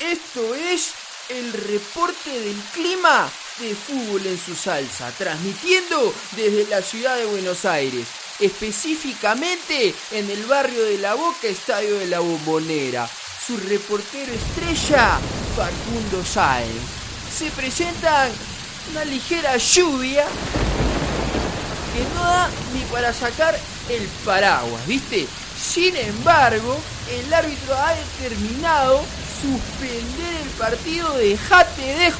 Esto es el reporte del clima de fútbol en su salsa, transmitiendo desde la ciudad de Buenos Aires, específicamente en el barrio de La Boca, Estadio de la Bombonera. Su reportero estrella, Facundo Sáenz. Se presentan una ligera lluvia que no da ni para sacar el paraguas, ¿viste? Sin embargo, el árbitro ha determinado suspender el partido de Jate de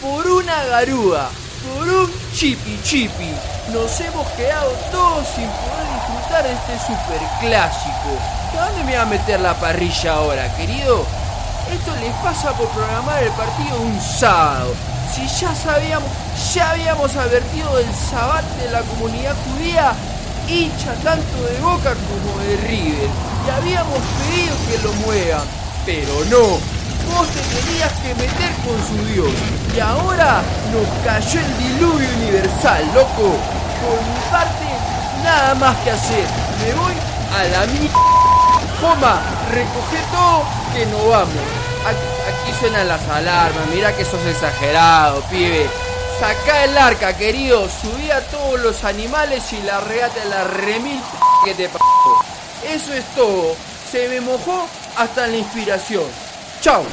por una garúa, por un chipi chipi. Nos hemos quedado todos sin poder disfrutar de este superclásico. ¿Dónde me va a meter la parrilla ahora, querido? Esto les pasa por programar el partido un sábado. Si ya sabíamos, ya habíamos advertido del sabat de la comunidad judía, hincha tanto de Boca como de River. Y habíamos pedido que lo muevan, pero no. Vos te tenías que meter con su Dios. Y ahora nos cayó el diluvio universal, loco. Por mi parte, nada más que hacer. Me voy a la mierda. Joma, recoge todo que no vamos. Aquí, suenan las alarmas, mira que sos exagerado, pibe. Saca el arca, querido, subí a todos los animales y la regate la remil que te pasó. Eso es todo. Se me mojó hasta la inspiración. Chao.